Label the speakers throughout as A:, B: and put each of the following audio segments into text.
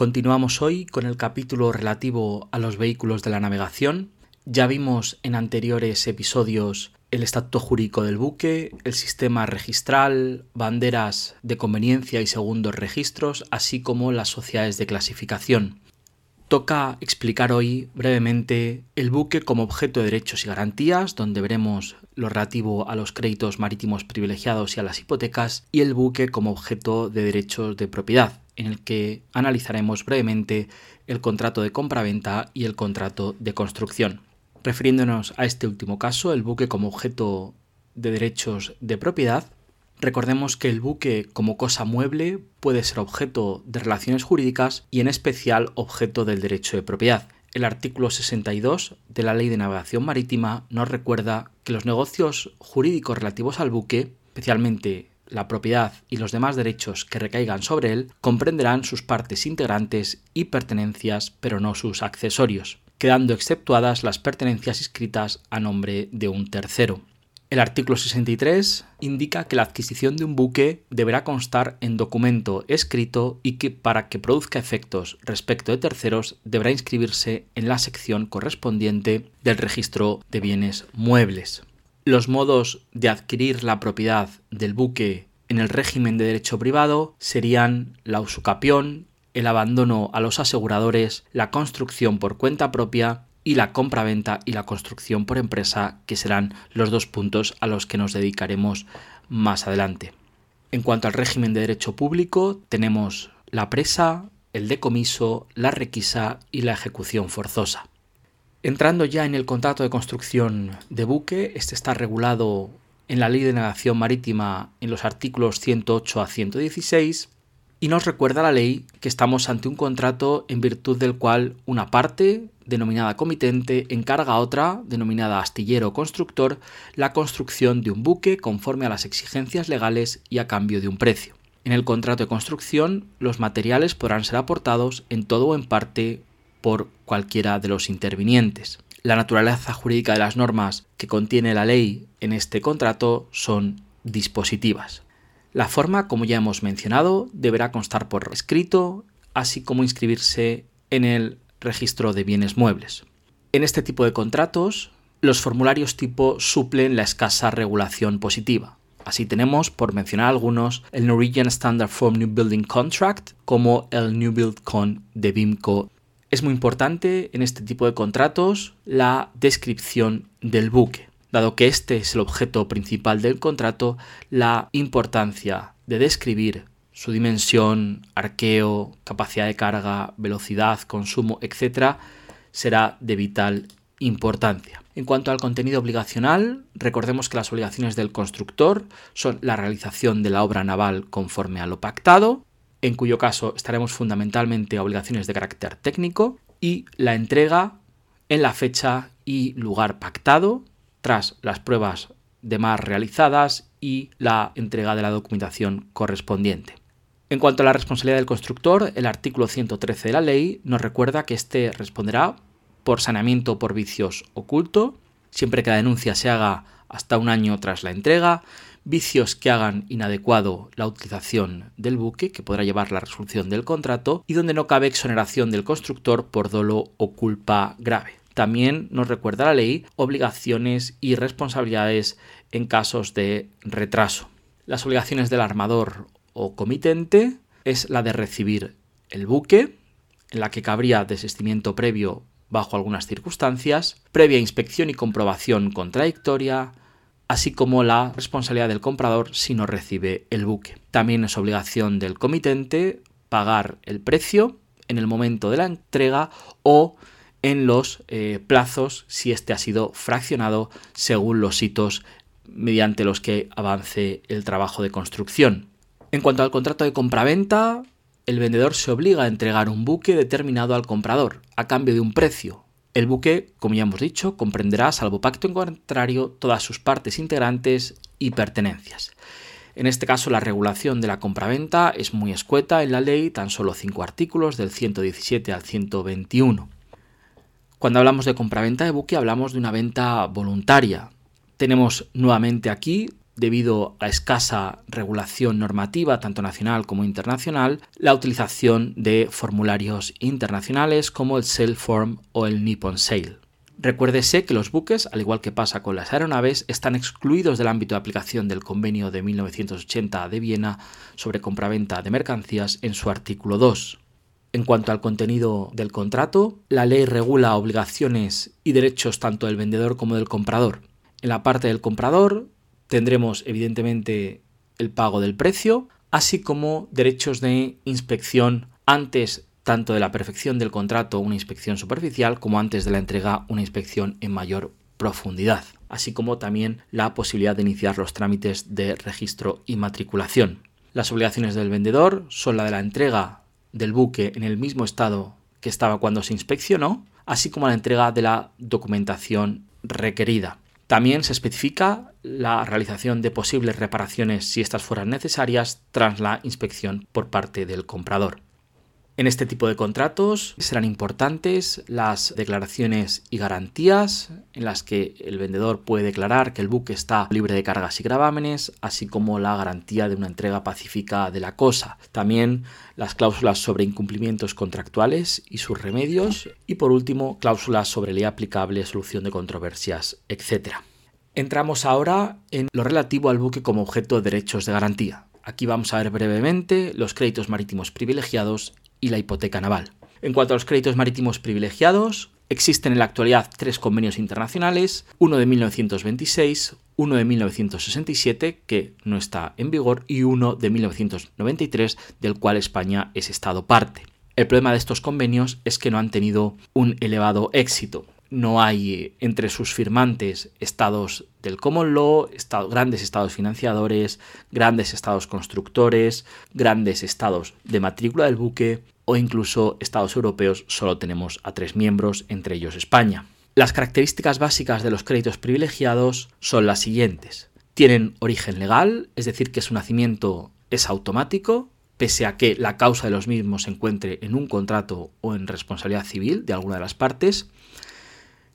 A: Continuamos hoy con el capítulo relativo a los vehículos de la navegación. Ya vimos en anteriores episodios el estatuto jurídico del buque, el sistema registral, banderas de conveniencia y segundos registros, así como las sociedades de clasificación. Toca explicar hoy brevemente el buque como objeto de derechos y garantías, donde veremos lo relativo a los créditos marítimos privilegiados y a las hipotecas, y el buque como objeto de derechos de propiedad, en el que analizaremos brevemente el contrato de compraventa y el contrato de construcción. Refiriéndonos a este último caso, el buque como objeto de derechos de propiedad, recordemos que el buque como cosa mueble puede ser objeto de relaciones jurídicas y en especial objeto del derecho de propiedad. El artículo 62 de la Ley de Navegación Marítima nos recuerda que los negocios jurídicos relativos al buque, especialmente la propiedad y los demás derechos que recaigan sobre él, comprenderán sus partes integrantes y pertenencias, pero no sus accesorios quedando exceptuadas las pertenencias inscritas a nombre de un tercero. El artículo 63 indica que la adquisición de un buque deberá constar en documento escrito y que para que produzca efectos respecto de terceros deberá inscribirse en la sección correspondiente del registro de bienes muebles. Los modos de adquirir la propiedad del buque en el régimen de derecho privado serían la usucapión, el abandono a los aseguradores, la construcción por cuenta propia y la compra-venta y la construcción por empresa, que serán los dos puntos a los que nos dedicaremos más adelante. En cuanto al régimen de derecho público, tenemos la presa, el decomiso, la requisa y la ejecución forzosa. Entrando ya en el contrato de construcción de buque, este está regulado en la Ley de Navegación Marítima en los artículos 108 a 116 y nos recuerda la ley que estamos ante un contrato en virtud del cual una parte, denominada comitente, encarga a otra, denominada astillero o constructor, la construcción de un buque conforme a las exigencias legales y a cambio de un precio. En el contrato de construcción, los materiales podrán ser aportados en todo o en parte por cualquiera de los intervinientes. La naturaleza jurídica de las normas que contiene la ley en este contrato son dispositivas. La forma, como ya hemos mencionado, deberá constar por escrito, así como inscribirse en el registro de bienes muebles. En este tipo de contratos, los formularios tipo suplen la escasa regulación positiva. Así tenemos, por mencionar algunos, el Norwegian Standard Form New Building Contract como el New Build Con de BIMCO. Es muy importante en este tipo de contratos la descripción del buque. Dado que este es el objeto principal del contrato, la importancia de describir su dimensión, arqueo, capacidad de carga, velocidad, consumo, etc., será de vital importancia. En cuanto al contenido obligacional, recordemos que las obligaciones del constructor son la realización de la obra naval conforme a lo pactado, en cuyo caso estaremos fundamentalmente a obligaciones de carácter técnico, y la entrega en la fecha y lugar pactado, tras las pruebas de mar realizadas y la entrega de la documentación correspondiente. En cuanto a la responsabilidad del constructor, el artículo 113 de la ley nos recuerda que éste responderá por saneamiento por vicios oculto, siempre que la denuncia se haga hasta un año tras la entrega, vicios que hagan inadecuado la utilización del buque, que podrá llevar la resolución del contrato, y donde no cabe exoneración del constructor por dolo o culpa grave. También nos recuerda la ley obligaciones y responsabilidades en casos de retraso. Las obligaciones del armador o comitente es la de recibir el buque, en la que cabría desistimiento previo bajo algunas circunstancias, previa inspección y comprobación contradictoria, así como la responsabilidad del comprador si no recibe el buque. También es obligación del comitente pagar el precio en el momento de la entrega o en los eh, plazos si este ha sido fraccionado según los hitos mediante los que avance el trabajo de construcción. En cuanto al contrato de compraventa, el vendedor se obliga a entregar un buque determinado al comprador a cambio de un precio. El buque, como ya hemos dicho, comprenderá, salvo pacto en contrario, todas sus partes integrantes y pertenencias. En este caso, la regulación de la compraventa es muy escueta en la ley, tan solo cinco artículos, del 117 al 121. Cuando hablamos de compraventa de buque hablamos de una venta voluntaria. Tenemos nuevamente aquí debido a escasa regulación normativa, tanto nacional como internacional, la utilización de formularios internacionales como el Sailform o el Nippon Sail. Recuérdese que los buques, al igual que pasa con las aeronaves, están excluidos del ámbito de aplicación del Convenio de 1980 de Viena sobre compraventa de mercancías en su artículo 2. En cuanto al contenido del contrato, la ley regula obligaciones y derechos tanto del vendedor como del comprador. En la parte del comprador tendremos evidentemente el pago del precio, así como derechos de inspección antes tanto de la perfección del contrato una inspección superficial como antes de la entrega una inspección en mayor profundidad, así como también la posibilidad de iniciar los trámites de registro y matriculación. Las obligaciones del vendedor son la de la entrega del buque en el mismo estado que estaba cuando se inspeccionó, así como la entrega de la documentación requerida. También se especifica la realización de posibles reparaciones si estas fueran necesarias tras la inspección por parte del comprador. En este tipo de contratos serán importantes las declaraciones y garantías en las que el vendedor puede declarar que el buque está libre de cargas y gravámenes, así como la garantía de una entrega pacífica de la cosa. También las cláusulas sobre incumplimientos contractuales y sus remedios y por último cláusulas sobre ley aplicable, solución de controversias, etc. Entramos ahora en lo relativo al buque como objeto de derechos de garantía. Aquí vamos a ver brevemente los créditos marítimos privilegiados y la hipoteca naval. En cuanto a los créditos marítimos privilegiados, existen en la actualidad tres convenios internacionales, uno de 1926, uno de 1967, que no está en vigor, y uno de 1993, del cual España es Estado parte. El problema de estos convenios es que no han tenido un elevado éxito. No hay entre sus firmantes estados del common law, grandes estados financiadores, grandes estados constructores, grandes estados de matrícula del buque o incluso estados europeos, solo tenemos a tres miembros, entre ellos España. Las características básicas de los créditos privilegiados son las siguientes. Tienen origen legal, es decir, que su nacimiento es automático, pese a que la causa de los mismos se encuentre en un contrato o en responsabilidad civil de alguna de las partes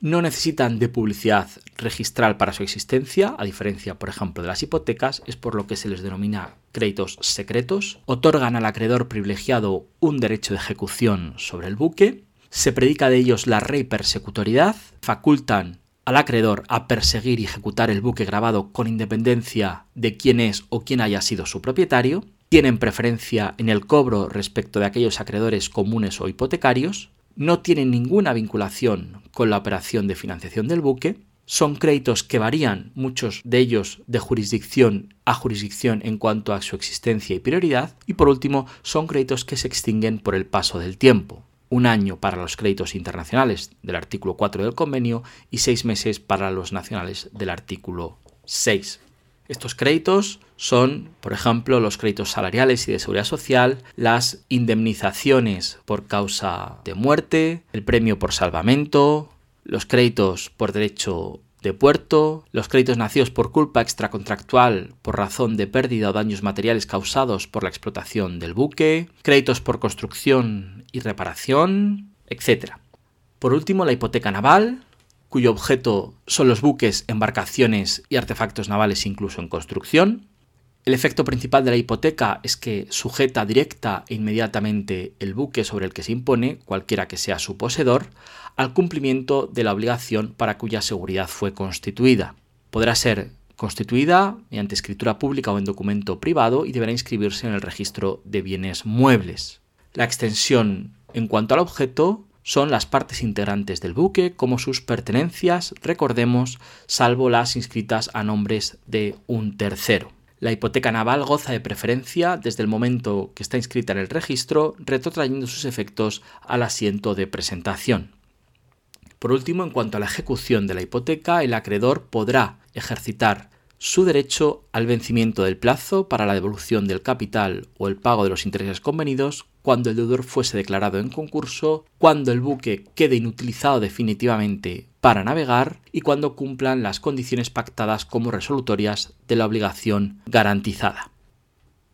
A: no necesitan de publicidad registral para su existencia, a diferencia, por ejemplo, de las hipotecas, es por lo que se les denomina créditos secretos, otorgan al acreedor privilegiado un derecho de ejecución sobre el buque, se predica de ellos la rey persecutoriedad, facultan al acreedor a perseguir y ejecutar el buque grabado con independencia de quién es o quién haya sido su propietario, tienen preferencia en el cobro respecto de aquellos acreedores comunes o hipotecarios, no tienen ninguna vinculación con la operación de financiación del buque, son créditos que varían, muchos de ellos de jurisdicción a jurisdicción en cuanto a su existencia y prioridad, y por último son créditos que se extinguen por el paso del tiempo. Un año para los créditos internacionales del artículo 4 del convenio y seis meses para los nacionales del artículo 6. Estos créditos son, por ejemplo, los créditos salariales y de seguridad social, las indemnizaciones por causa de muerte, el premio por salvamento, los créditos por derecho de puerto, los créditos nacidos por culpa extracontractual por razón de pérdida o daños materiales causados por la explotación del buque, créditos por construcción y reparación, etc. Por último, la hipoteca naval, cuyo objeto son los buques, embarcaciones y artefactos navales incluso en construcción. El efecto principal de la hipoteca es que sujeta directa e inmediatamente el buque sobre el que se impone, cualquiera que sea su poseedor, al cumplimiento de la obligación para cuya seguridad fue constituida. Podrá ser constituida mediante escritura pública o en documento privado y deberá inscribirse en el registro de bienes muebles. La extensión en cuanto al objeto son las partes integrantes del buque como sus pertenencias, recordemos, salvo las inscritas a nombres de un tercero. La hipoteca naval goza de preferencia desde el momento que está inscrita en el registro, retrotrayendo sus efectos al asiento de presentación. Por último, en cuanto a la ejecución de la hipoteca, el acreedor podrá ejercitar su derecho al vencimiento del plazo para la devolución del capital o el pago de los intereses convenidos cuando el deudor fuese declarado en concurso, cuando el buque quede inutilizado definitivamente para navegar y cuando cumplan las condiciones pactadas como resolutorias de la obligación garantizada.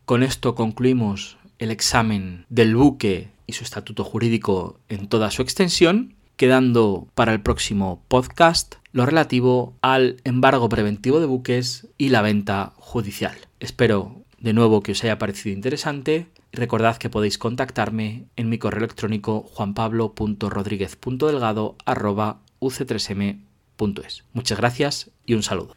A: Con esto concluimos el examen del buque y su estatuto jurídico en toda su extensión, quedando para el próximo podcast lo relativo al embargo preventivo de buques y la venta judicial. Espero de nuevo que os haya parecido interesante recordad que podéis contactarme en mi correo electrónico juanpablo.rodríguez.delgado.uc3m.es. Muchas gracias y un saludo.